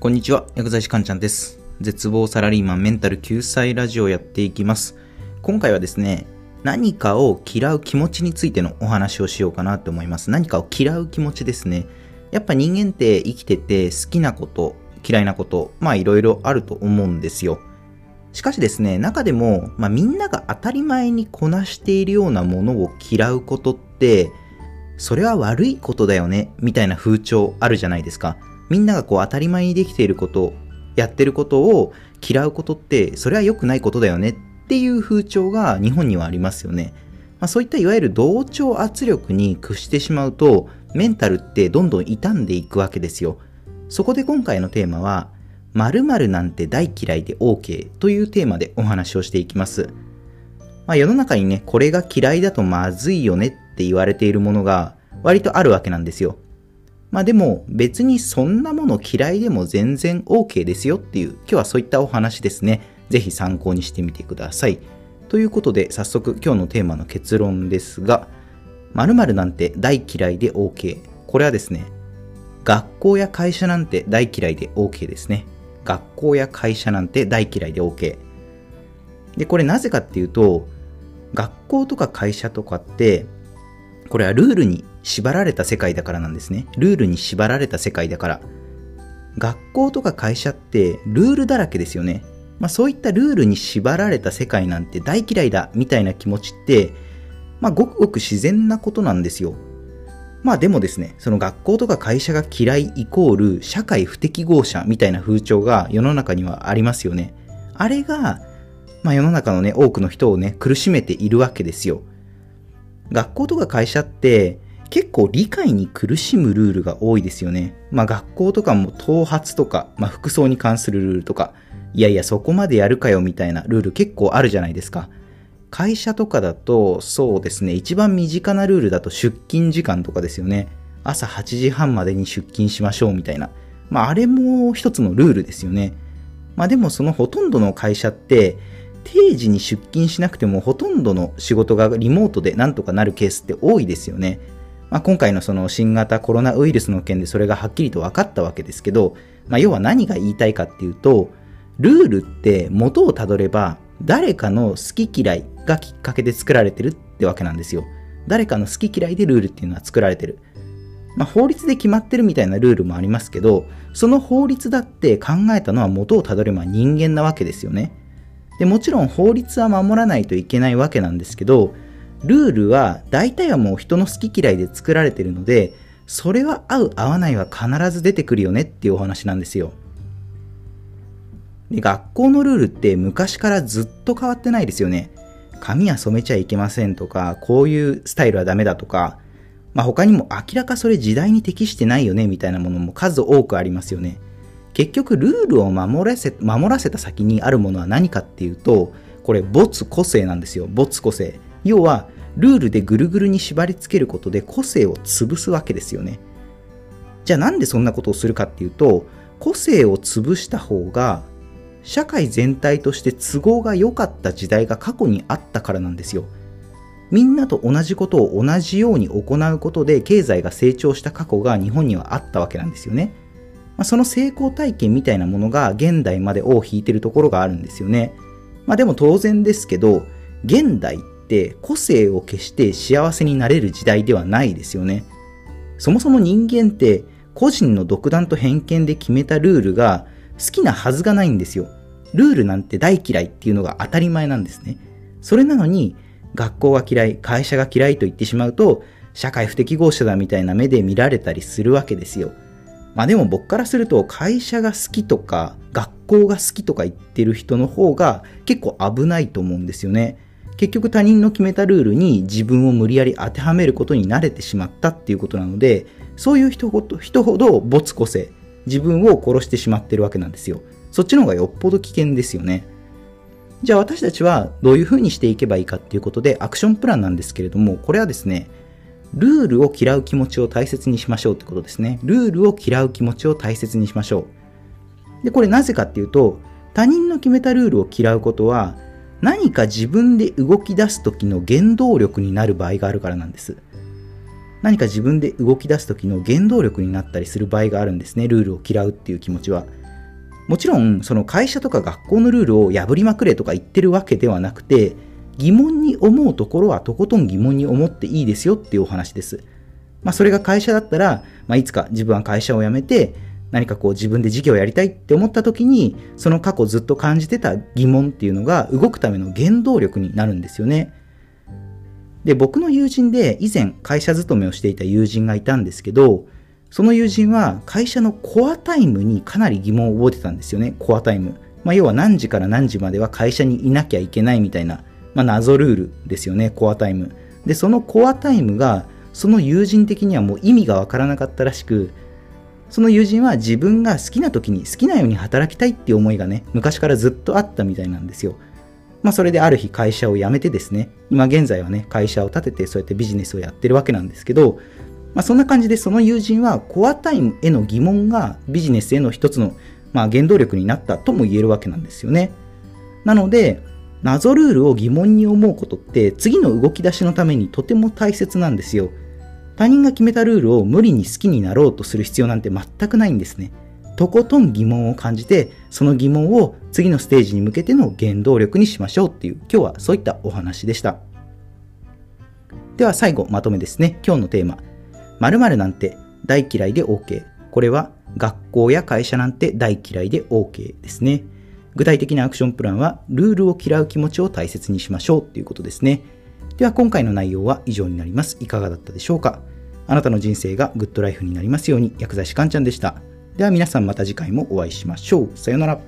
こんにちは、薬剤師かんちゃんです。絶望サラリーマンメンタル救済ラジオやっていきます。今回はですね、何かを嫌う気持ちについてのお話をしようかなと思います。何かを嫌う気持ちですね。やっぱ人間って生きてて好きなこと、嫌いなこと、まあいろいろあると思うんですよ。しかしですね、中でも、まあ、みんなが当たり前にこなしているようなものを嫌うことって、それは悪いことだよね、みたいな風潮あるじゃないですか。みんながこう当たり前にできていること、やってることを嫌うことって、それは良くないことだよねっていう風潮が日本にはありますよね。まあ、そういったいわゆる同調圧力に屈してしまうと、メンタルってどんどん傷んでいくわけですよ。そこで今回のテーマは、〇〇なんて大嫌いで OK というテーマでお話をしていきます。まあ、世の中にね、これが嫌いだとまずいよねって言われているものが割とあるわけなんですよ。まあでも別にそんなもの嫌いでも全然 OK ですよっていう今日はそういったお話ですね。ぜひ参考にしてみてください。ということで早速今日のテーマの結論ですが、〇〇なんて大嫌いで OK。これはですね、学校や会社なんて大嫌いで OK ですね。学校や会社なんて大嫌いで OK。で、これなぜかっていうと、学校とか会社とかって、これはルールに縛られた世界だからなんですね。ルールに縛られた世界だから。学校とか会社ってルールだらけですよね。まあそういったルールに縛られた世界なんて大嫌いだみたいな気持ちって、まあごくごく自然なことなんですよ。まあでもですね、その学校とか会社が嫌いイコール社会不適合者みたいな風潮が世の中にはありますよね。あれが、まあ世の中のね、多くの人をね、苦しめているわけですよ。学校とか会社って結構理解に苦しむルールが多いですよね。まあ学校とかも頭髪とか、まあ服装に関するルールとか、いやいやそこまでやるかよみたいなルール結構あるじゃないですか。会社とかだと、そうですね、一番身近なルールだと出勤時間とかですよね。朝8時半までに出勤しましょうみたいな。まああれも一つのルールですよね。まあでもそのほとんどの会社って、定時に出勤しなくてもほとんどの仕事がリモートでなんとかなるケースって多いですよね。まあ、今回のその新型コロナウイルスの件でそれがはっきりと分かったわけですけど、まあ、要は何が言いたいかっていうと、ルールって元をたどれば誰かの好き嫌いがきっかけで作られてるってわけなんですよ。誰かの好き嫌いでルールっていうのは作られてる。まあ、法律で決まってるみたいなルールもありますけど、その法律だって考えたのは元をたどれば人間なわけですよね。でもちろん法律は守らないといけないわけなんですけど、ルールは大体はもう人の好き嫌いで作られてるので、それは合う合わないは必ず出てくるよねっていうお話なんですよ。で学校のルールって昔からずっと変わってないですよね。髪は染めちゃいけませんとか、こういうスタイルはダメだとか、まあ、他にも明らかそれ時代に適してないよねみたいなものも数多くありますよね。結局ルールを守らせ守らせた先にあるものは何かっていうとこれ没個性なんですよ没個性要はルールでぐるぐるに縛り付けることで個性を潰すわけですよね。じゃあなんでそんなことをするかっていうと個性を潰した方が社会全体として都合が良かった時代が過去にあったからなんですよ。みんなと同じことを同じように行うことで経済が成長した過去が日本にはあったわけなんですよね。まあ、その成功体験みたいなものが現代まで尾を引いてるところがあるんですよね。まあでも当然ですけど、現代って個性を消して幸せになれる時代ではないですよね。そもそも人間って個人の独断と偏見で決めたルールが好きなはずがないんですよ。ルールなんて大嫌いっていうのが当たり前なんですね。それなのに学校が嫌い、会社が嫌いと言ってしまうと社会不適合者だみたいな目で見られたりするわけですよ。まあでも僕からすると会社が好きとか学校が好きとか言ってる人の方が結構危ないと思うんですよね。結局他人の決めたルールに自分を無理やり当てはめることに慣れてしまったっていうことなので、そういう人ほど人ほど没個性、自分を殺してしまってるわけなんですよ。そっちの方がよっぽど危険ですよね。じゃあ私たちはどういうふうにしていけばいいかっていうことでアクションプランなんですけれども、これはですね、ルールを嫌う気持ちを大切にしましょうってことですね。ルールを嫌う気持ちを大切にしましょう。で、これなぜかっていうと、他人の決めたルールを嫌うことは、何か自分で動き出す時の原動力になる場合があるからなんです。何か自分で動き出す時の原動力になったりする場合があるんですね。ルールを嫌うっていう気持ちは。もちろん、その会社とか学校のルールを破りまくれとか言ってるわけではなくて、疑問に思うところはとことん疑問に思っていいですよっていうお話です。まあ、それが会社だったら、まあ、いつか自分は会社を辞めて、何かこう自分で事業をやりたいって思った時に、その過去ずっと感じてた疑問っていうのが動くための原動力になるんですよね。で、僕の友人で以前会社勤めをしていた友人がいたんですけど、その友人は会社のコアタイムにかなり疑問を覚えてたんですよね、コアタイム。まあ、要は何時から何時までは会社にいなきゃいけないみたいな、まあ、謎ルールですよね、コアタイム。で、そのコアタイムが、その友人的にはもう意味がわからなかったらしく、その友人は自分が好きな時に好きなように働きたいっていう思いがね、昔からずっとあったみたいなんですよ。まあそれである日会社を辞めてですね、今現在はね、会社を立ててそうやってビジネスをやってるわけなんですけど、まあ、そんな感じでその友人はコアタイムへの疑問がビジネスへの一つの、まあ、原動力になったとも言えるわけなんですよね。なので、謎ルールを疑問に思うことって次の動き出しのためにとても大切なんですよ。他人が決めたルールを無理に好きになろうとする必要なんて全くないんですね。とことん疑問を感じて、その疑問を次のステージに向けての原動力にしましょうっていう、今日はそういったお話でした。では最後まとめですね。今日のテーマ。〇〇なんて大嫌いで OK。これは学校や会社なんて大嫌いで OK ですね。具体的なアクションプランはルールを嫌う気持ちを大切にしましょうっていうことですね。では今回の内容は以上になります。いかがだったでしょうか？あなたの人生がグッドライフになりますように薬剤師かんちゃんでした。では皆さんまた次回もお会いしましょう。さようなら。